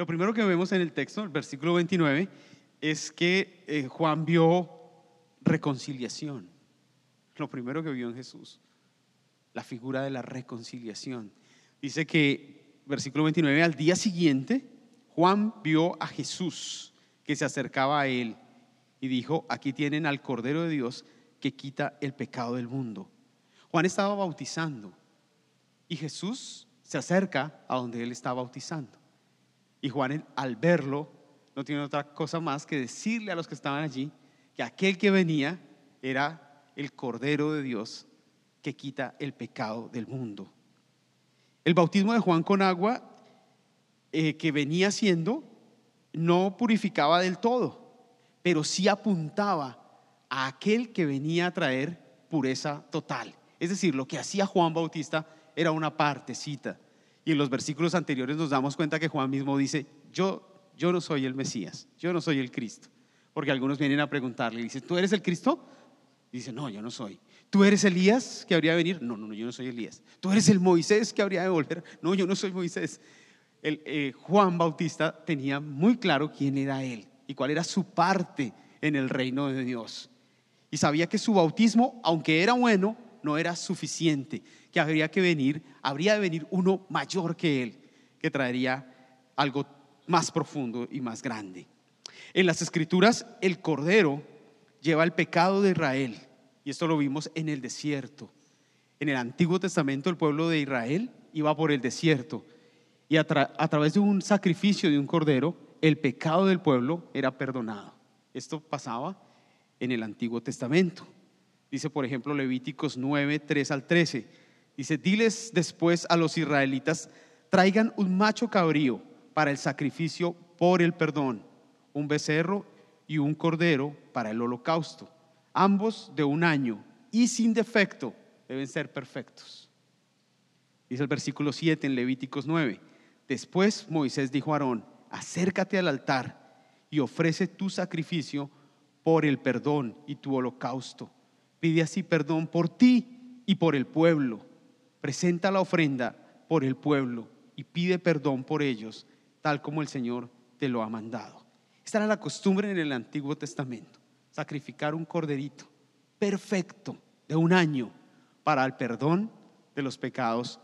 Lo primero que vemos en el texto, el versículo 29, es que eh, Juan vio reconciliación. Lo primero que vio en Jesús, la figura de la reconciliación. Dice que, versículo 29, al día siguiente, Juan vio a Jesús que se acercaba a él y dijo, aquí tienen al Cordero de Dios que quita el pecado del mundo. Juan estaba bautizando y Jesús se acerca a donde él está bautizando. Y Juan al verlo no tiene otra cosa más que decirle a los que estaban allí que aquel que venía era el Cordero de Dios que quita el pecado del mundo. El bautismo de Juan con agua eh, que venía siendo no purificaba del todo, pero sí apuntaba a aquel que venía a traer pureza total. Es decir, lo que hacía Juan Bautista era una partecita. Y en los versículos anteriores nos damos cuenta que Juan mismo dice, yo, yo no soy el Mesías, yo no soy el Cristo. Porque algunos vienen a preguntarle, dice, ¿tú eres el Cristo? dice, no, yo no soy. ¿Tú eres Elías que habría de venir? No, no, no, yo no soy Elías. ¿Tú eres el Moisés que habría de volver? No, yo no soy Moisés. El, eh, Juan Bautista tenía muy claro quién era él y cuál era su parte en el reino de Dios. Y sabía que su bautismo, aunque era bueno, no era suficiente, que habría que venir, habría de venir uno mayor que él, que traería algo más profundo y más grande. En las escrituras, el Cordero lleva el pecado de Israel, y esto lo vimos en el desierto. En el Antiguo Testamento, el pueblo de Israel iba por el desierto, y a, a través de un sacrificio de un Cordero, el pecado del pueblo era perdonado. Esto pasaba en el Antiguo Testamento. Dice, por ejemplo, Levíticos 9, 3 al 13. Dice, diles después a los israelitas, traigan un macho cabrío para el sacrificio por el perdón, un becerro y un cordero para el holocausto, ambos de un año y sin defecto, deben ser perfectos. Dice el versículo 7 en Levíticos 9. Después Moisés dijo a Aarón, acércate al altar y ofrece tu sacrificio por el perdón y tu holocausto. Pide así perdón por ti y por el pueblo. Presenta la ofrenda por el pueblo y pide perdón por ellos, tal como el Señor te lo ha mandado. Esta era la costumbre en el Antiguo Testamento, sacrificar un corderito perfecto de un año para el perdón de los pecados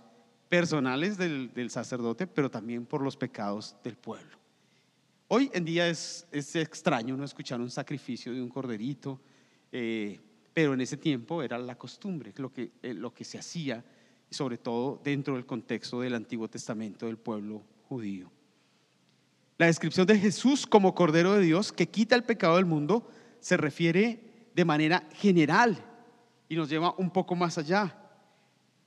personales del, sacerdote, pero también por los pecados del pueblo. Hoy en día es, extraño no escuchar un sacrificio de un corderito, eh, pero en ese tiempo era la costumbre, lo que, eh, lo que se hacía, sobre todo dentro del contexto del Antiguo Testamento del pueblo judío. La descripción de Jesús como Cordero de Dios que quita el pecado del mundo se refiere de manera general y nos lleva un poco más allá,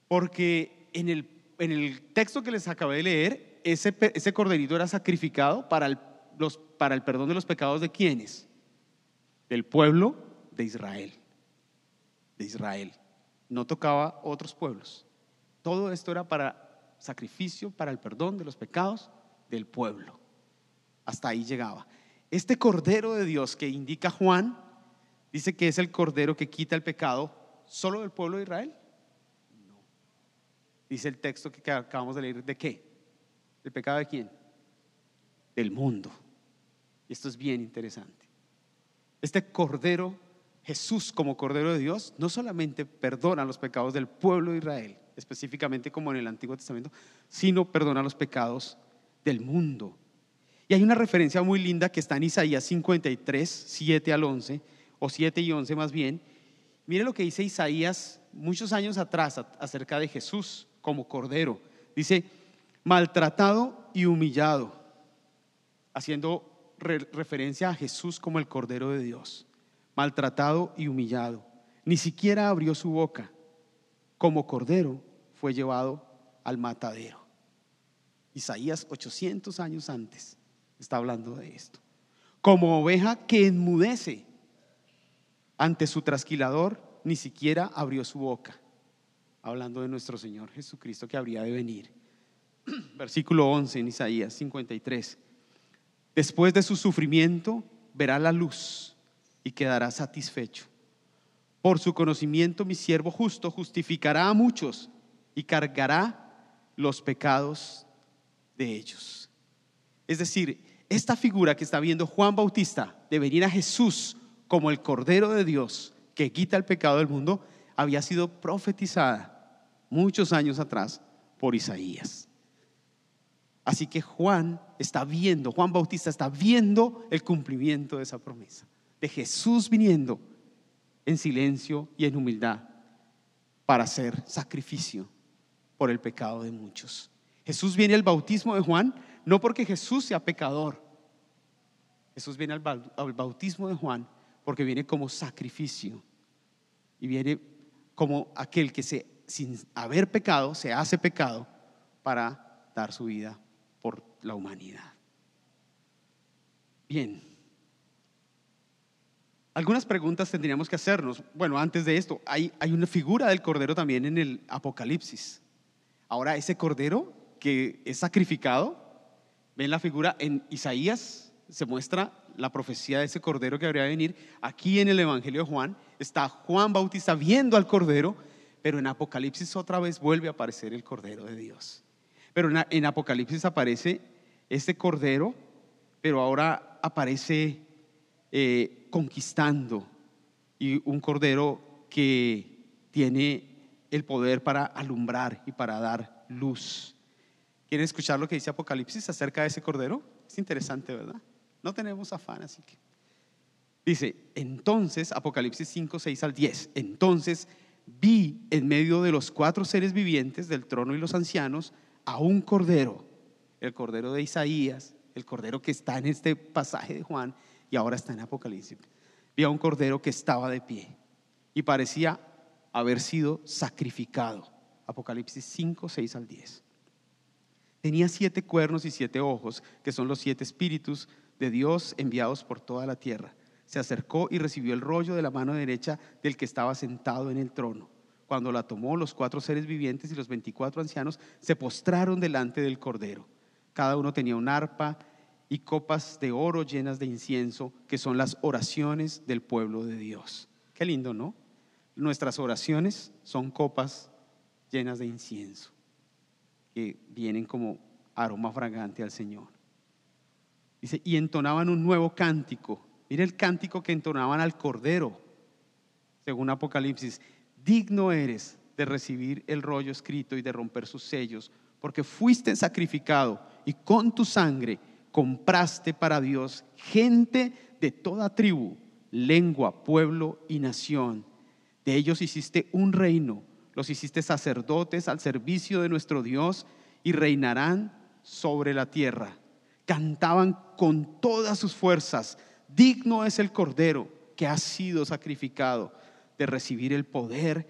porque en el, en el texto que les acabé de leer, ese, ese corderito era sacrificado para el para el perdón de los pecados de quienes? Del pueblo de Israel. De Israel. No tocaba otros pueblos. Todo esto era para sacrificio, para el perdón de los pecados del pueblo. Hasta ahí llegaba. Este Cordero de Dios que indica Juan, dice que es el Cordero que quita el pecado solo del pueblo de Israel. No. Dice el texto que acabamos de leer, ¿de qué? ¿El pecado de quién? Del mundo. Esto es bien interesante. Este Cordero, Jesús como Cordero de Dios, no solamente perdona los pecados del pueblo de Israel, específicamente como en el Antiguo Testamento, sino perdona los pecados del mundo. Y hay una referencia muy linda que está en Isaías 53, 7 al 11, o 7 y 11 más bien. Mire lo que dice Isaías muchos años atrás acerca de Jesús como Cordero. Dice, maltratado y humillado, haciendo referencia a Jesús como el Cordero de Dios, maltratado y humillado. Ni siquiera abrió su boca. Como Cordero fue llevado al matadero. Isaías 800 años antes está hablando de esto. Como oveja que enmudece ante su trasquilador, ni siquiera abrió su boca. Hablando de nuestro Señor Jesucristo que habría de venir. Versículo 11 en Isaías 53. Después de su sufrimiento verá la luz y quedará satisfecho. Por su conocimiento mi siervo justo justificará a muchos y cargará los pecados de ellos. Es decir, esta figura que está viendo Juan Bautista de venir a Jesús como el Cordero de Dios que quita el pecado del mundo, había sido profetizada muchos años atrás por Isaías. Así que Juan está viendo, Juan Bautista está viendo el cumplimiento de esa promesa, de Jesús viniendo en silencio y en humildad para hacer sacrificio por el pecado de muchos. Jesús viene al bautismo de Juan no porque Jesús sea pecador. Jesús viene al bautismo de Juan porque viene como sacrificio y viene como aquel que se, sin haber pecado se hace pecado para dar su vida por la humanidad. Bien. Algunas preguntas tendríamos que hacernos. Bueno, antes de esto, hay, hay una figura del cordero también en el Apocalipsis. Ahora, ese cordero que es sacrificado, ven la figura en Isaías, se muestra la profecía de ese cordero que habría de venir. Aquí en el Evangelio de Juan está Juan Bautista viendo al cordero, pero en Apocalipsis otra vez vuelve a aparecer el cordero de Dios. Pero en, Apocalipsis aparece este cordero, pero ahora aparece eh, conquistando y un cordero que tiene el poder para alumbrar y para dar luz. ¿Quieren escuchar lo que dice Apocalipsis acerca de ese cordero? Es interesante, ¿verdad? No tenemos afán, así que. Dice, entonces, Apocalipsis 5, 6 al 10, entonces vi en medio de los cuatro seres vivientes del trono y los ancianos a un cordero, el cordero de Isaías, el cordero que está en este pasaje de Juan y ahora está en Apocalipsis. Vi a un cordero que estaba de pie y parecía haber sido sacrificado. Apocalipsis 5, 6 al 10. Tenía siete cuernos y siete ojos, que son los siete espíritus de Dios enviados por toda la tierra. Se acercó y recibió el rollo de la mano derecha del que estaba sentado en el trono. Cuando la tomó, los cuatro seres vivientes y los veinticuatro ancianos se postraron delante del Cordero. Cada uno tenía un arpa y copas de oro llenas de incienso, que son las oraciones del pueblo de Dios. Qué lindo, ¿no? Nuestras oraciones son copas llenas de incienso, que vienen como aroma fragante al Señor. Dice, y entonaban un nuevo cántico. Mira el cántico que entonaban al Cordero, según Apocalipsis. Digno eres de recibir el rollo escrito y de romper sus sellos, porque fuiste sacrificado y con tu sangre compraste para Dios gente de toda tribu, lengua, pueblo y nación. De ellos hiciste un reino, los hiciste sacerdotes al servicio de nuestro Dios y reinarán sobre la tierra cantaban con todas sus fuerzas, digno es el Cordero que ha sido sacrificado de recibir el poder,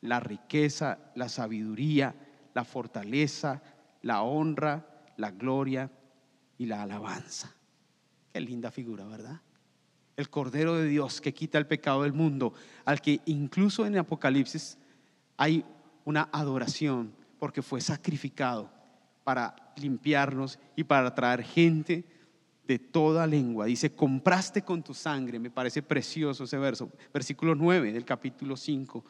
la riqueza, la sabiduría, la fortaleza, la honra, la gloria y la alabanza. Qué linda figura, ¿verdad? El Cordero de Dios que quita el pecado del mundo, al que incluso en Apocalipsis hay una adoración porque fue sacrificado para limpiarnos y para traer gente de toda lengua. Dice, compraste con tu sangre, me parece precioso ese verso, versículo 9 del capítulo 5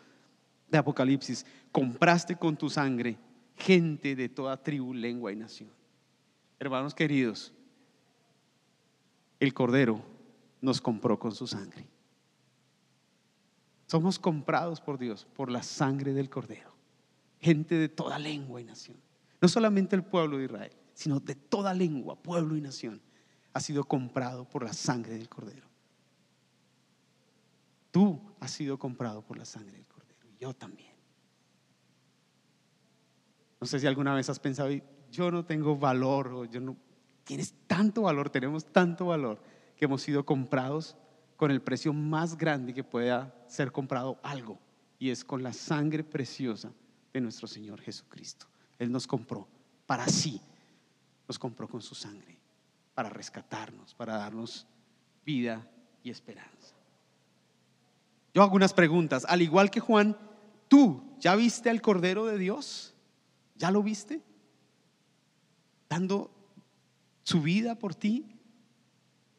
de Apocalipsis, compraste con tu sangre gente de toda tribu, lengua y nación. Hermanos queridos, el Cordero nos compró con su sangre. Somos comprados por Dios por la sangre del Cordero. Gente de toda lengua y nación. No solamente el pueblo de Israel, sino de toda lengua, pueblo y nación, ha sido comprado por la sangre del Cordero. Tú has sido comprado por la sangre del Cordero, y yo también. No sé si alguna vez has pensado, yo no tengo valor, o yo no. Tienes tanto valor, tenemos tanto valor, que hemos sido comprados con el precio más grande que pueda ser comprado algo, y es con la sangre preciosa de nuestro Señor Jesucristo. Él nos compró para sí, nos compró con su sangre, para rescatarnos, para darnos vida y esperanza. Yo hago unas preguntas, al igual que Juan, ¿tú ya viste al Cordero de Dios? ¿Ya lo viste? Dando su vida por ti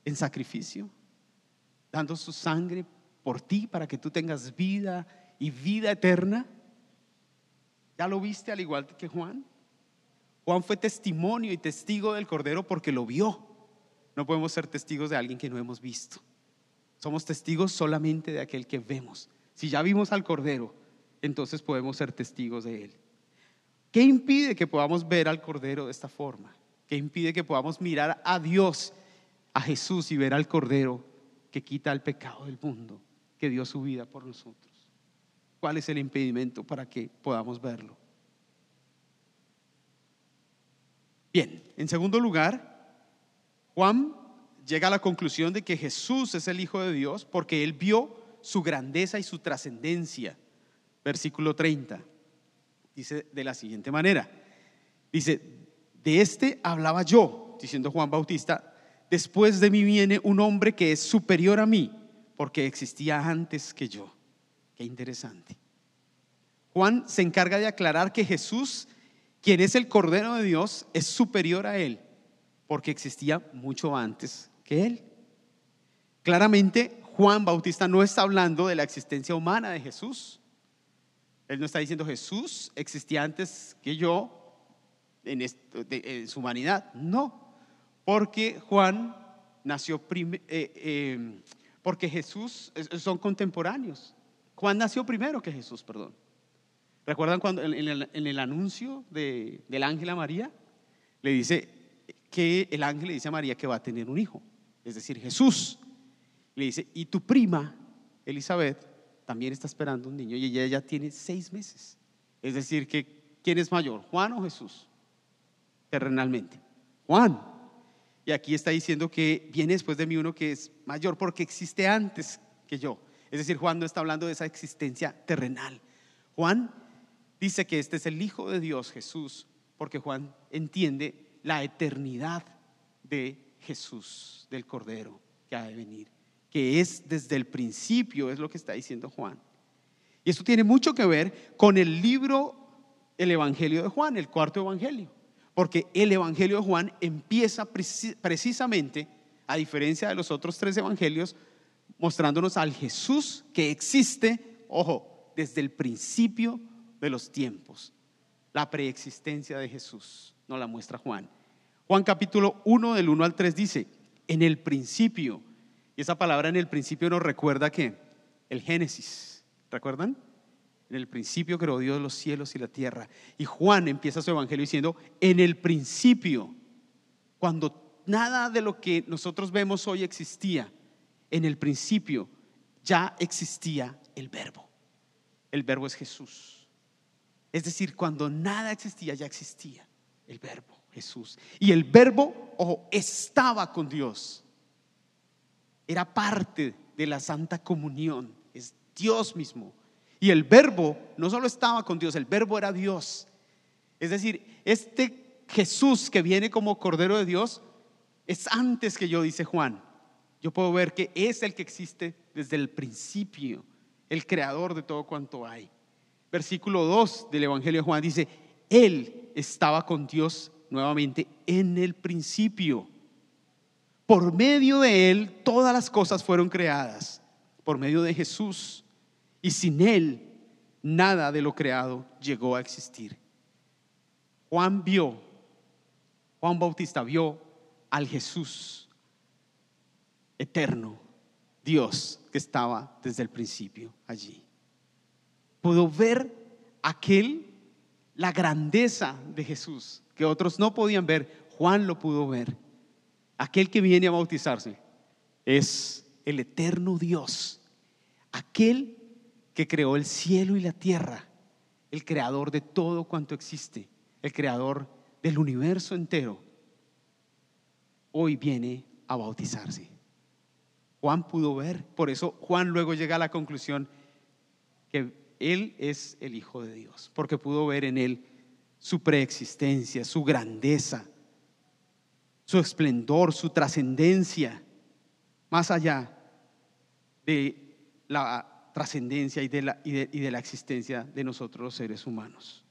en sacrificio, dando su sangre por ti para que tú tengas vida y vida eterna. ¿Ya lo viste al igual que Juan? Juan fue testimonio y testigo del Cordero porque lo vio. No podemos ser testigos de alguien que no hemos visto. Somos testigos solamente de aquel que vemos. Si ya vimos al Cordero, entonces podemos ser testigos de él. ¿Qué impide que podamos ver al Cordero de esta forma? ¿Qué impide que podamos mirar a Dios, a Jesús y ver al Cordero que quita el pecado del mundo, que dio su vida por nosotros? ¿Cuál es el impedimento para que podamos verlo? Bien, en segundo lugar, Juan llega a la conclusión de que Jesús es el Hijo de Dios porque él vio su grandeza y su trascendencia. Versículo 30. Dice de la siguiente manera. Dice, de este hablaba yo, diciendo Juan Bautista, después de mí viene un hombre que es superior a mí, porque existía antes que yo. Qué interesante. Juan se encarga de aclarar que Jesús, quien es el Cordero de Dios, es superior a él, porque existía mucho antes que él. Claramente, Juan Bautista no está hablando de la existencia humana de Jesús. Él no está diciendo Jesús existía antes que yo en, su humanidad. No, porque Juan nació, eh, eh, porque Jesús son contemporáneos. Juan nació primero que Jesús, perdón. ¿Recuerdan cuando en el, anuncio del ángel a María? Le dice que el ángel le dice a María que va a tener un hijo, es decir, Jesús. Le dice, y tu prima, Elizabeth, también está esperando un niño y ella ya tiene seis meses. Es decir, que ¿quién es mayor, Juan o Jesús? Terrenalmente. Juan. Y aquí está diciendo que viene después de mí uno que es mayor porque existe antes que yo. Es decir, Juan no está hablando de esa existencia terrenal. Juan dice que este es el Hijo de Dios, Jesús, porque Juan entiende la eternidad de Jesús, del Cordero que ha de venir, que es desde el principio, es lo que está diciendo Juan. Y esto tiene mucho que ver con el libro, el Evangelio de Juan, el cuarto Evangelio, porque el Evangelio de Juan empieza precisamente, a diferencia de los otros tres Evangelios, mostrándonos al Jesús que existe, ojo, desde el principio de los tiempos. La preexistencia de Jesús nos la muestra Juan. Juan capítulo 1 del 1 al 3 dice, en el principio, y esa palabra en el principio nos recuerda que el Génesis, ¿recuerdan? En el principio creó Dios los cielos y la tierra. Y Juan empieza su evangelio diciendo, en el principio, cuando nada de lo que nosotros vemos hoy existía, en el principio ya existía el verbo. El verbo es Jesús. Es decir, cuando nada existía, ya existía el verbo, Jesús. Y el verbo, ojo, estaba con Dios. Era parte de la santa comunión. Es Dios mismo. Y el verbo no solo estaba con Dios, el verbo era Dios. Es decir, este Jesús que viene como Cordero de Dios es antes que yo, dice Juan yo puedo ver que es el que existe desde el principio, el creador de todo cuanto hay. Versículo 2 del Evangelio de Juan dice, Él estaba con Dios nuevamente en el principio. Por medio de Él todas las cosas fueron creadas, por medio de Jesús. Y sin Él nada de lo creado llegó a existir. Juan vio, Juan Bautista vio al Jesús eterno, Dios que estaba desde el principio allí. Pudo ver aquel, la grandeza de Jesús, que otros no podían ver, Juan lo pudo ver. Aquel que viene a bautizarse es el eterno Dios, aquel que creó el cielo y la tierra, el creador de todo cuanto existe, el creador del universo entero, hoy viene a bautizarse. Juan pudo ver. Por eso Juan luego llega a la conclusión que Él es el Hijo de Dios, porque pudo ver en Él su preexistencia, su grandeza, su esplendor, su trascendencia, más allá de la trascendencia y, de la, y de la existencia de nosotros los seres humanos.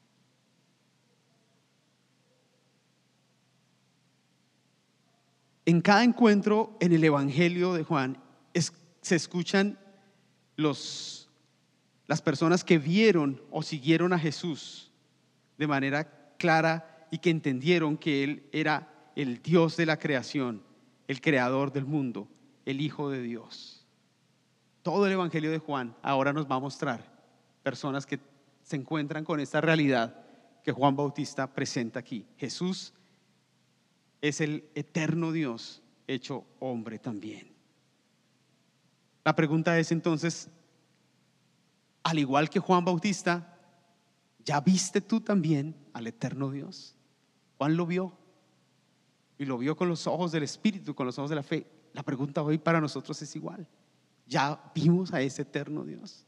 En cada encuentro en el Evangelio de Juan se escuchan los, las personas que vieron o siguieron a Jesús de manera clara y que entendieron que Él era el Dios de la creación, el creador del mundo, el Hijo de Dios. Todo el Evangelio de Juan ahora nos va a mostrar personas que se encuentran con esta realidad que Juan Bautista presenta aquí. Jesús es el eterno Dios hecho hombre también. La pregunta es entonces, al igual que Juan Bautista, ¿ya viste tú también al eterno Dios? Juan lo vio y lo vio con los ojos del Espíritu, con los ojos de la fe. La pregunta hoy para nosotros es igual. ¿Ya vimos a ese eterno Dios?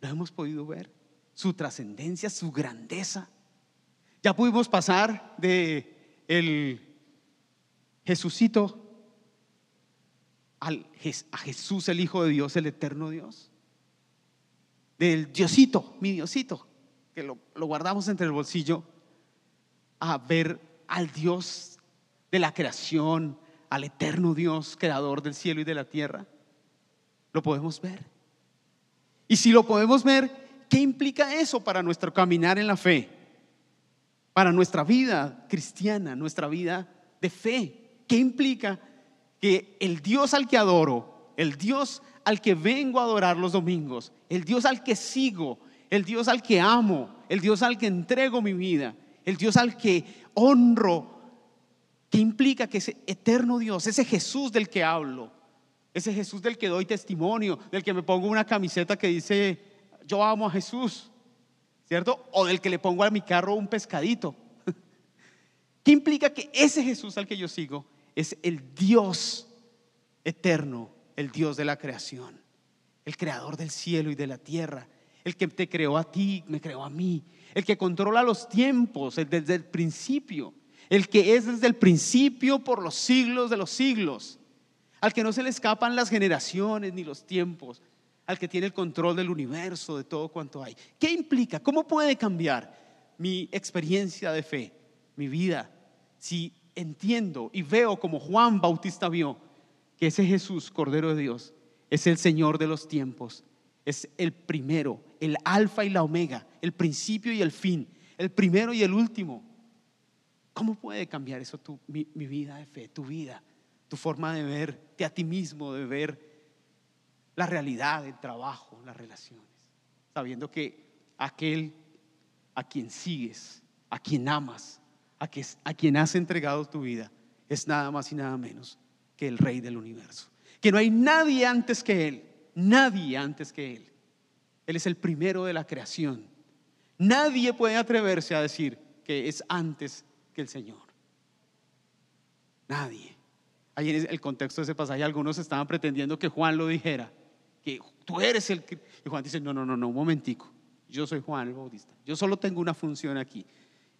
¿Lo hemos podido ver? Su trascendencia, su grandeza. Ya pudimos pasar de el Jesucito al, a Jesús, el Hijo de Dios, el eterno Dios. Del Diosito, mi Diosito, que lo, lo guardamos entre el bolsillo, a ver al Dios de la creación, al eterno Dios, creador del cielo y de la tierra. Lo podemos ver. Y si lo podemos ver, ¿qué implica eso para nuestro caminar en la fe? Para nuestra vida cristiana, nuestra vida de fe. ¿Qué implica que el Dios al que adoro, el Dios al que vengo a adorar los domingos, el Dios al que sigo, el Dios al que amo, el Dios al que entrego mi vida, el Dios al que honro, ¿qué implica que ese eterno Dios, ese Jesús del que hablo, ese Jesús del que doy testimonio, del que me pongo una camiseta que dice, yo amo a Jesús, ¿cierto? O del que le pongo a mi carro un pescadito. ¿Qué implica que ese Jesús al que yo sigo es el Dios eterno, el Dios de la creación, el creador del cielo y de la tierra, el que te creó a ti, me creó a mí, el que controla los tiempos desde el principio, el que es desde el principio por los siglos de los siglos al que no se le escapan las generaciones ni los tiempos, al que tiene el control del universo, de todo cuanto hay. ¿Qué implica? ¿Cómo puede cambiar mi experiencia de fe, mi vida, si entiendo y veo como Juan Bautista vio que ese Jesús, Cordero de Dios, es el Señor de los tiempos, es el primero, el alfa y la omega, el principio y el fin, el primero y el último? ¿Cómo puede cambiar eso tu, mi, vida de fe, tu vida? tu forma de verte a ti mismo, de ver la realidad, el trabajo, las relaciones, sabiendo que aquel a quien sigues, a quien amas, a, a quien has entregado tu vida, es nada más y nada menos que el Rey del universo. Que no hay nadie antes que Él, nadie antes que Él. Él es el primero de la creación. Nadie puede atreverse a decir que es antes que el Señor. Nadie. Ahí en el contexto de ese pasaje, algunos estaban pretendiendo que Juan lo dijera, que tú eres el que... Y Juan dice, no, no, no, no, un momentico, yo soy Juan el Bautista, yo solo tengo una función aquí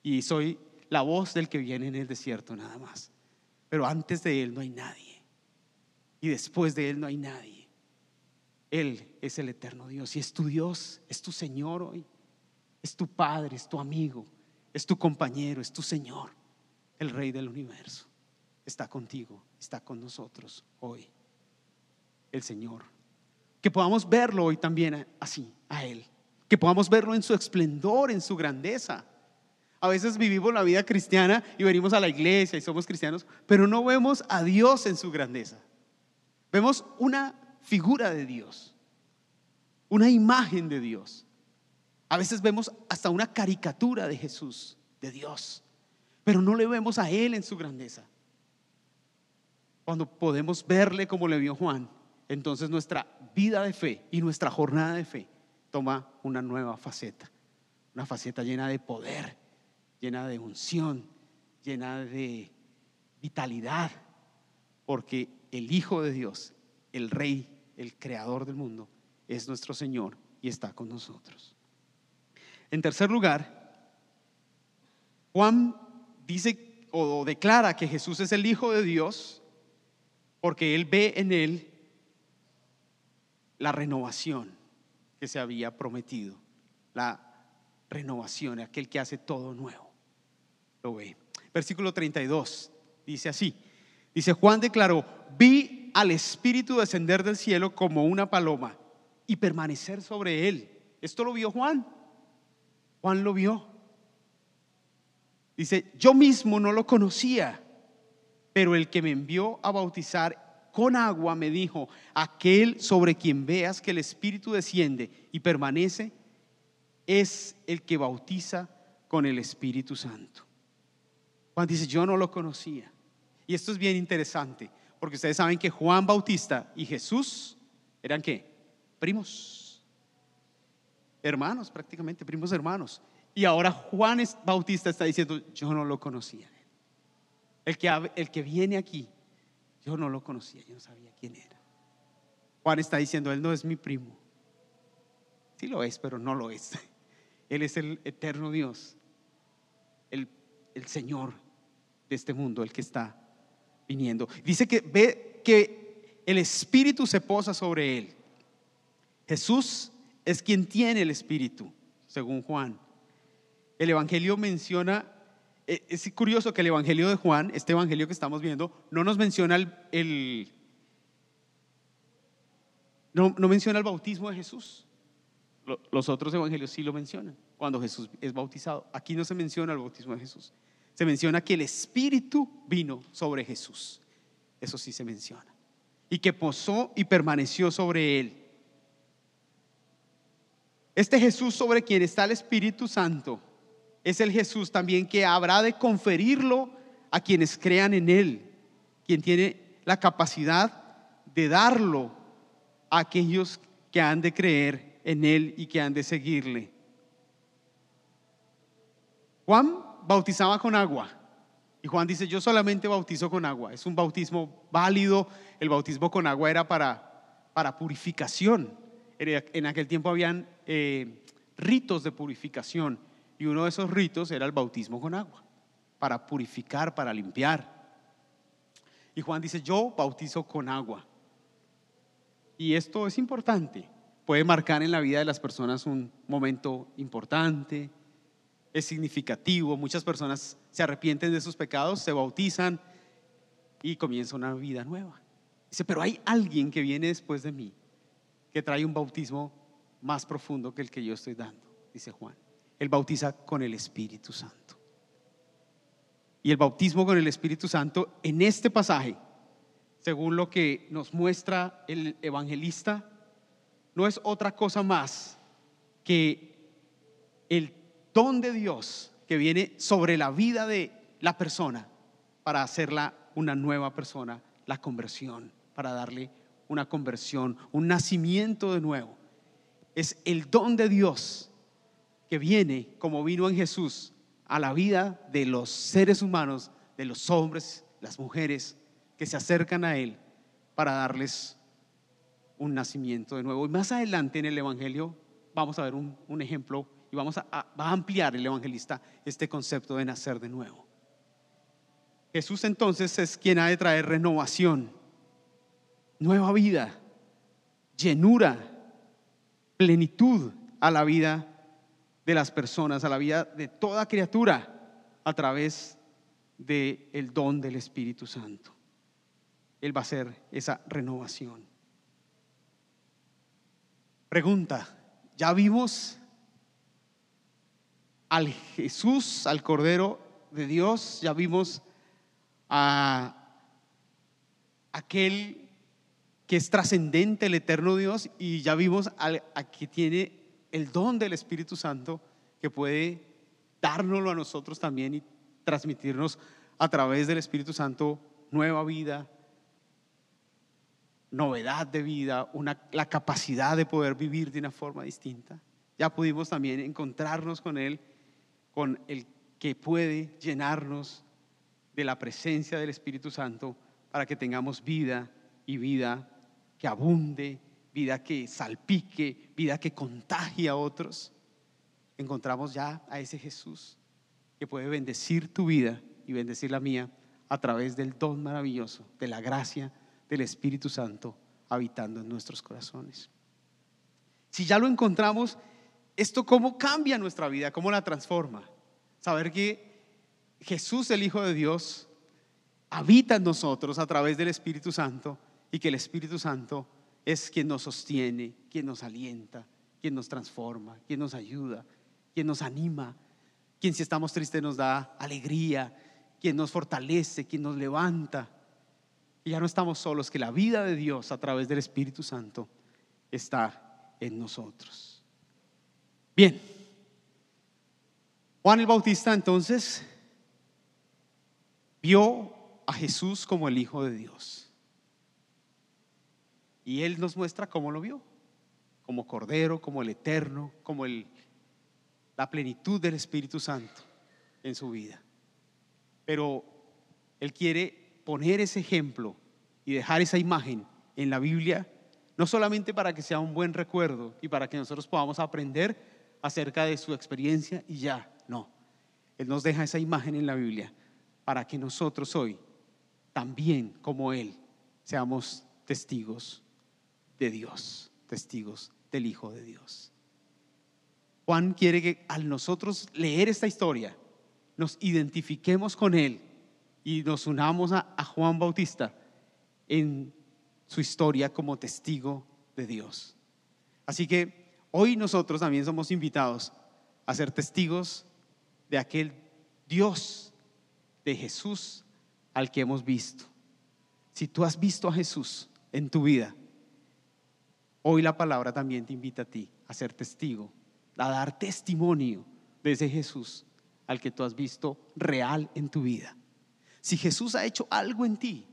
y soy la voz del que viene en el desierto nada más. Pero antes de él no hay nadie y después de él no hay nadie. Él es el eterno Dios y es tu Dios, es tu Señor hoy, es tu Padre, es tu amigo, es tu compañero, es tu Señor, el Rey del universo está contigo, está con nosotros hoy, el Señor. Que podamos verlo hoy también así, a Él. Que podamos verlo en su esplendor, en su grandeza. A veces vivimos la vida cristiana y venimos a la iglesia y somos cristianos, pero no vemos a Dios en su grandeza. Vemos una figura de Dios, una imagen de Dios. A veces vemos hasta una caricatura de Jesús, de Dios, pero no le vemos a Él en su grandeza. Cuando podemos verle como le vio Juan, entonces nuestra vida de fe y nuestra jornada de fe toma una nueva faceta, una faceta llena de poder, llena de unción, llena de vitalidad, porque el Hijo de Dios, el Rey, el Creador del mundo, es nuestro Señor y está con nosotros. En tercer lugar, Juan dice o declara que Jesús es el Hijo de Dios porque él ve en él la renovación que se había prometido, la renovación, aquel que hace todo nuevo. Lo ve. Versículo 32 dice así, dice Juan declaró, vi al Espíritu descender del cielo como una paloma y permanecer sobre él. Esto lo vio Juan. Juan lo vio. Dice, yo mismo no lo conocía, pero el que me envió a bautizar con agua me dijo, aquel sobre quien veas que el Espíritu desciende y permanece, es el que bautiza con el Espíritu Santo. Juan dice, yo no lo conocía. Y esto es bien interesante, porque ustedes saben que Juan Bautista y Jesús eran qué? Primos. Hermanos, prácticamente, primos hermanos. Y ahora Juan Bautista está diciendo, yo no lo conocía. El que, el que viene aquí, yo no lo conocía, yo no sabía quién era. Juan está diciendo, él no es mi primo. Sí lo es, pero no lo es. Él es el eterno Dios, el, el Señor de este mundo, el que está viniendo. Dice que ve que el Espíritu se posa sobre él. Jesús es quien tiene el Espíritu, según Juan el Evangelio menciona, eh, es curioso que el Evangelio de Juan, este Evangelio que estamos viendo, no nos menciona el, no, no, menciona el bautismo de Jesús. Los otros evangelios sí lo mencionan cuando Jesús es bautizado. Aquí no se menciona el bautismo de Jesús. Se menciona que el Espíritu vino sobre Jesús. Eso sí se menciona. Y que posó y permaneció sobre él. Este Jesús sobre quien está el Espíritu Santo es el Jesús también que habrá de conferirlo a quienes crean en Él, quien tiene la capacidad de darlo a aquellos que han de creer en Él y que han de seguirle. Juan bautizaba con agua. Y Juan dice, yo solamente bautizo con agua. Es un bautismo válido. El bautismo con agua era para, para purificación. En aquel tiempo habían eh, ritos de purificación. Y uno de esos ritos era el bautismo con agua, para purificar, para limpiar. Y Juan dice, yo bautizo con agua. Y esto es importante. Puede marcar en la vida de las personas un momento importante, es significativo. Muchas personas se arrepienten de sus pecados, se bautizan y comienza una vida nueva. Dice, pero hay alguien que viene después de mí, que trae un bautismo más profundo que el que yo estoy dando, dice Juan. Él bautiza con el Espíritu Santo. Y el bautismo con el Espíritu Santo en este pasaje, según lo que nos muestra el evangelista, no es otra cosa más que el don de Dios que viene sobre la vida de la persona para hacerla una nueva persona, la conversión, para darle una conversión, un nacimiento de nuevo. Es el don de Dios que viene como vino en Jesús a la vida de los seres humanos, de los hombres, las mujeres que se acercan a Él para darles un nacimiento de nuevo. Y más adelante en el Evangelio vamos a ver un, ejemplo y vamos a, a ampliar el evangelista este concepto de nacer de nuevo. Jesús entonces es quien ha de traer renovación, nueva vida, llenura, plenitud a la vida de las personas, a la vida de toda criatura a través del el don del Espíritu Santo. Él va a hacer esa renovación. Pregunta, ¿ya vimos al Jesús, al Cordero de Dios? ¿Ya vimos a aquel que es trascendente, el eterno Dios? Y ya vimos al, a que tiene el don del Espíritu Santo que puede dárnoslo a nosotros también y transmitirnos a través del Espíritu Santo nueva vida, novedad de vida, una, la capacidad de poder vivir de una forma distinta. Ya pudimos también encontrarnos con Él, con el que puede llenarnos de la presencia del Espíritu Santo para que tengamos vida y vida que abunde vida que salpique, vida que contagie a otros, encontramos ya a ese Jesús que puede bendecir tu vida y bendecir la mía a través del don maravilloso, de la gracia del Espíritu Santo habitando en nuestros corazones. Si ya lo encontramos, ¿esto cómo cambia nuestra vida? ¿Cómo la transforma? Saber que Jesús, el Hijo de Dios, habita en nosotros a través del Espíritu Santo y que el Espíritu Santo es quien nos sostiene, quien nos alienta, quien nos transforma, quien nos ayuda, quien nos anima, quien si estamos tristes nos da alegría, quien nos fortalece, quien nos levanta. Y ya no estamos solos, que la vida de Dios a través del Espíritu Santo está en nosotros. Bien, Juan el Bautista entonces vio a Jesús como el Hijo de Dios. Y Él nos muestra cómo lo vio, como Cordero, como el Eterno, como el la plenitud del Espíritu Santo en su vida. Pero Él quiere poner ese ejemplo y dejar esa imagen en la Biblia, no solamente para que sea un buen recuerdo y para que nosotros podamos aprender acerca de su experiencia y ya, no. Él nos deja esa imagen en la Biblia para que nosotros hoy, también como Él, seamos testigos de Dios, testigos del Hijo de Dios. Juan quiere que al nosotros leer esta historia, nos identifiquemos con él y nos unamos a, Juan Bautista en su historia como testigo de Dios. Así que hoy nosotros también somos invitados a ser testigos de aquel Dios de Jesús al que hemos visto. Si tú has visto a Jesús en tu vida, hoy la palabra también te invita a ti a ser testigo a dar testimonio de ese Jesús al que tú has visto real en tu vida. Si Jesús ha hecho algo en ti,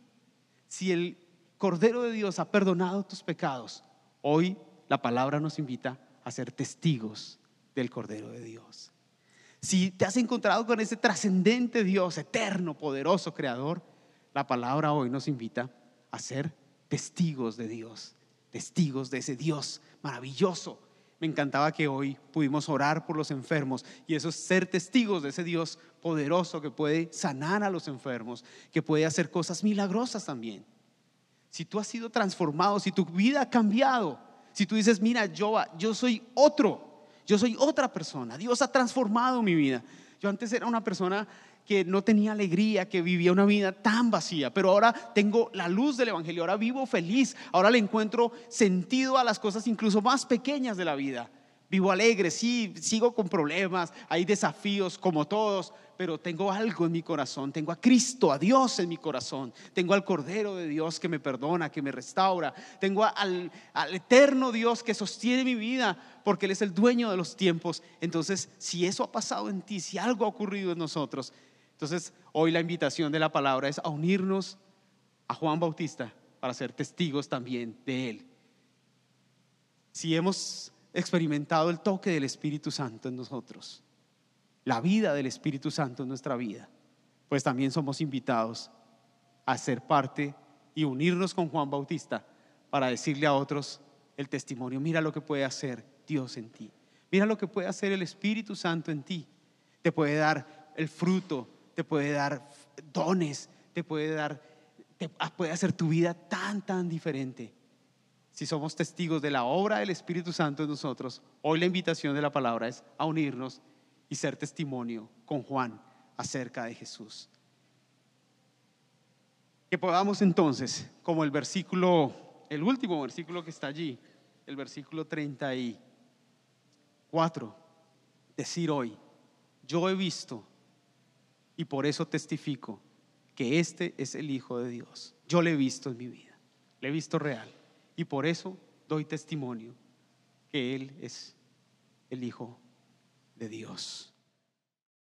si el Cordero de Dios ha perdonado tus pecados, hoy la palabra nos invita a ser testigos del Cordero de Dios. Si te has encontrado con ese trascendente Dios, eterno, poderoso, creador, la palabra hoy nos invita a ser testigos de Dios, testigos de ese Dios maravilloso, me encantaba que hoy pudimos orar por los enfermos y eso es ser testigos de ese Dios poderoso que puede sanar a los enfermos, que puede hacer cosas milagrosas también. Si tú has sido transformado, si tu vida ha cambiado, si tú dices, mira, yo, yo soy otro, yo soy otra persona, Dios ha transformado mi vida. Yo antes era una persona que no tenía alegría, que vivía una vida tan vacía, pero ahora tengo la luz del Evangelio, ahora vivo feliz, ahora le encuentro sentido a las cosas incluso más pequeñas de la vida. Vivo alegre, sí, sigo con problemas, hay desafíos como todos, pero tengo algo en mi corazón, tengo a Cristo, a Dios en mi corazón, tengo al Cordero de Dios que me perdona, que me restaura, tengo al, eterno Dios que sostiene mi vida porque Él es el dueño de los tiempos. Entonces, si eso ha pasado en ti, si algo ha ocurrido en nosotros, entonces, hoy la invitación de la palabra es a unirnos a Juan Bautista para ser testigos también de él. Si hemos experimentado el toque del Espíritu Santo en nosotros, la vida del Espíritu Santo en nuestra vida, pues también somos invitados a ser parte y unirnos con Juan Bautista para decirle a otros el testimonio, mira lo que puede hacer Dios en ti, mira lo que puede hacer el Espíritu Santo en ti, te puede dar el fruto te puede dar dones, te puede dar, te puede hacer tu vida tan, tan diferente. Si somos testigos de la obra del Espíritu Santo en nosotros, hoy la invitación de la palabra es a unirnos y ser testimonio con Juan acerca de Jesús. Que podamos entonces, como el versículo, el último versículo que está allí, el versículo 34, decir hoy, yo he visto y por eso testifico que este es el Hijo de Dios. Yo le he visto en mi vida, le he visto real. Y por eso doy testimonio que Él es el Hijo de Dios.